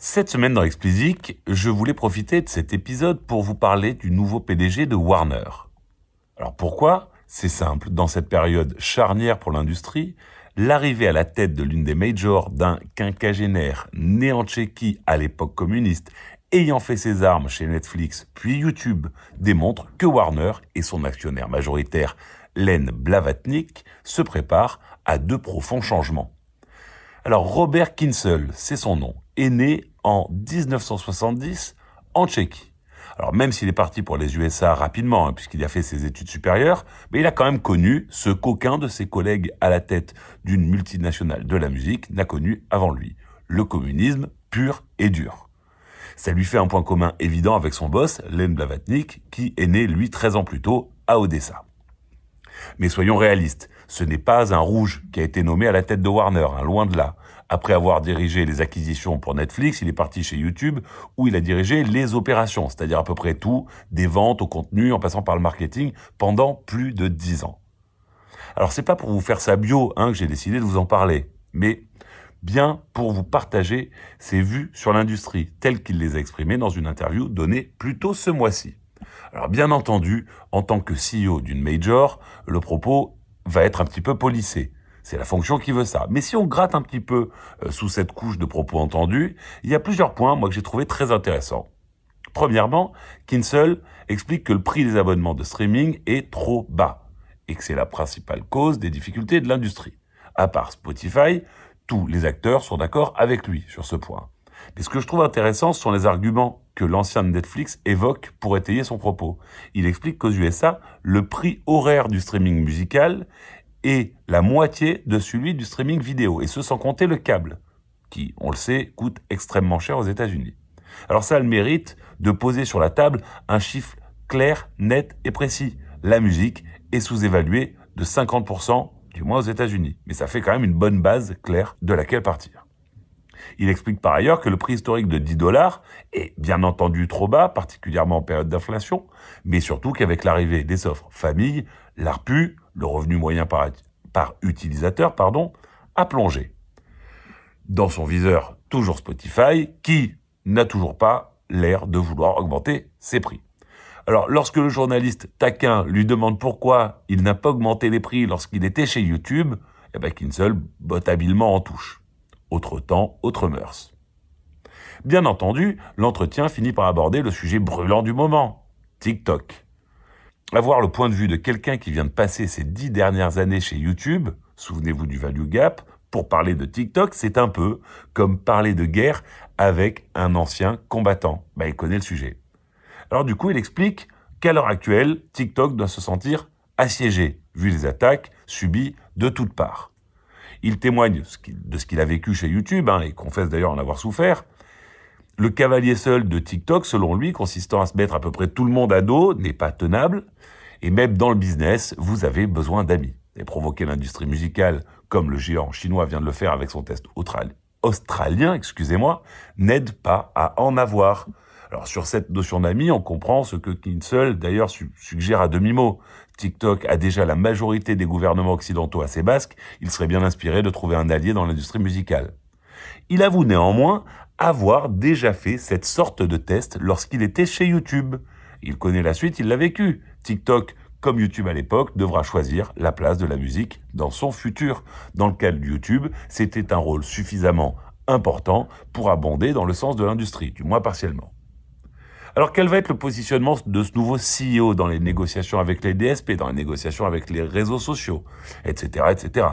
Cette semaine dans Explicit, je voulais profiter de cet épisode pour vous parler du nouveau PDG de Warner. Alors pourquoi? C'est simple, dans cette période charnière pour l'industrie, l'arrivée à la tête de l'une des majors d'un quinquagénaire né en Tchéquie à l'époque communiste, ayant fait ses armes chez Netflix puis YouTube, démontre que Warner et son actionnaire majoritaire, Len Blavatnik, se préparent à de profonds changements. Alors Robert Kinsel, c'est son nom, est né en 1970 en Tchéquie. Alors même s'il est parti pour les USA rapidement, hein, puisqu'il a fait ses études supérieures, mais il a quand même connu ce qu'aucun de ses collègues à la tête d'une multinationale de la musique n'a connu avant lui. Le communisme pur et dur. Ça lui fait un point commun évident avec son boss, Len Blavatnik, qui est né, lui, 13 ans plus tôt, à Odessa. Mais soyons réalistes, ce n'est pas un rouge qui a été nommé à la tête de Warner, hein, loin de là. Après avoir dirigé les acquisitions pour Netflix, il est parti chez YouTube où il a dirigé les opérations, c'est-à-dire à peu près tout, des ventes au contenu en passant par le marketing pendant plus de dix ans. Alors c'est pas pour vous faire sa bio hein, que j'ai décidé de vous en parler, mais bien pour vous partager ses vues sur l'industrie telles qu'il les a exprimées dans une interview donnée plus tôt ce mois-ci. Alors bien entendu, en tant que CEO d'une major, le propos va être un petit peu polissé. C'est la fonction qui veut ça. Mais si on gratte un petit peu euh, sous cette couche de propos entendus, il y a plusieurs points, moi, que j'ai trouvé très intéressants. Premièrement, Kinsel explique que le prix des abonnements de streaming est trop bas et que c'est la principale cause des difficultés de l'industrie. À part Spotify, tous les acteurs sont d'accord avec lui sur ce point. Mais ce que je trouve intéressant, ce sont les arguments que l'ancien Netflix évoque pour étayer son propos. Il explique qu'aux USA, le prix horaire du streaming musical est la moitié de celui du streaming vidéo, et ce sans compter le câble, qui, on le sait, coûte extrêmement cher aux États-Unis. Alors ça a le mérite de poser sur la table un chiffre clair, net et précis. La musique est sous-évaluée de 50%, du moins aux États-Unis. Mais ça fait quand même une bonne base claire de laquelle partir. Il explique par ailleurs que le prix historique de 10 dollars est bien entendu trop bas, particulièrement en période d'inflation, mais surtout qu'avec l'arrivée des offres famille, l'ARPU, le revenu moyen par, utilisateur, pardon, a plongé. Dans son viseur, toujours Spotify, qui n'a toujours pas l'air de vouloir augmenter ses prix. Alors, lorsque le journaliste taquin lui demande pourquoi il n'a pas augmenté les prix lorsqu'il était chez YouTube, eh ben Kinsel botte habilement en touche. Autre temps, autre mœurs. Bien entendu, l'entretien finit par aborder le sujet brûlant du moment, TikTok. Avoir le point de vue de quelqu'un qui vient de passer ses dix dernières années chez YouTube, souvenez-vous du value gap, pour parler de TikTok, c'est un peu comme parler de guerre avec un ancien combattant. Bah, il connaît le sujet. Alors du coup, il explique qu'à l'heure actuelle, TikTok doit se sentir assiégé, vu les attaques subies de toutes parts. Il témoigne de ce qu'il a vécu chez YouTube, hein, et confesse d'ailleurs en avoir souffert. Le cavalier seul de TikTok, selon lui, consistant à se mettre à peu près tout le monde à dos, n'est pas tenable. Et même dans le business, vous avez besoin d'amis. Et provoquer l'industrie musicale, comme le géant chinois vient de le faire avec son test australien, excusez-moi, n'aide pas à en avoir. Alors sur cette notion d'ami, on comprend ce que Kinsel d'ailleurs suggère à demi-mot. TikTok a déjà la majorité des gouvernements occidentaux ses basques, il serait bien inspiré de trouver un allié dans l'industrie musicale. Il avoue néanmoins avoir déjà fait cette sorte de test lorsqu'il était chez YouTube. Il connaît la suite, il l'a vécu. TikTok, comme YouTube à l'époque, devra choisir la place de la musique dans son futur. Dans le cas de YouTube, c'était un rôle suffisamment important pour abonder dans le sens de l'industrie, du moins partiellement. Alors quel va être le positionnement de ce nouveau CEO dans les négociations avec les DSP, dans les négociations avec les réseaux sociaux, etc., etc.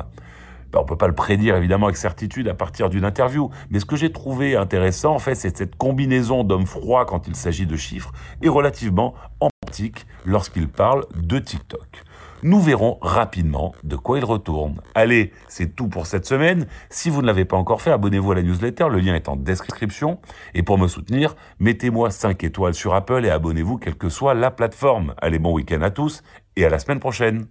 Ben, on peut pas le prédire évidemment avec certitude à partir d'une interview, mais ce que j'ai trouvé intéressant en fait, c'est cette combinaison d'hommes froids quand il s'agit de chiffres et relativement empathique lorsqu'il parle de TikTok. Nous verrons rapidement de quoi il retourne. Allez, c'est tout pour cette semaine. Si vous ne l'avez pas encore fait, abonnez-vous à la newsletter, le lien est en description. Et pour me soutenir, mettez-moi 5 étoiles sur Apple et abonnez-vous quelle que soit la plateforme. Allez, bon week-end à tous et à la semaine prochaine.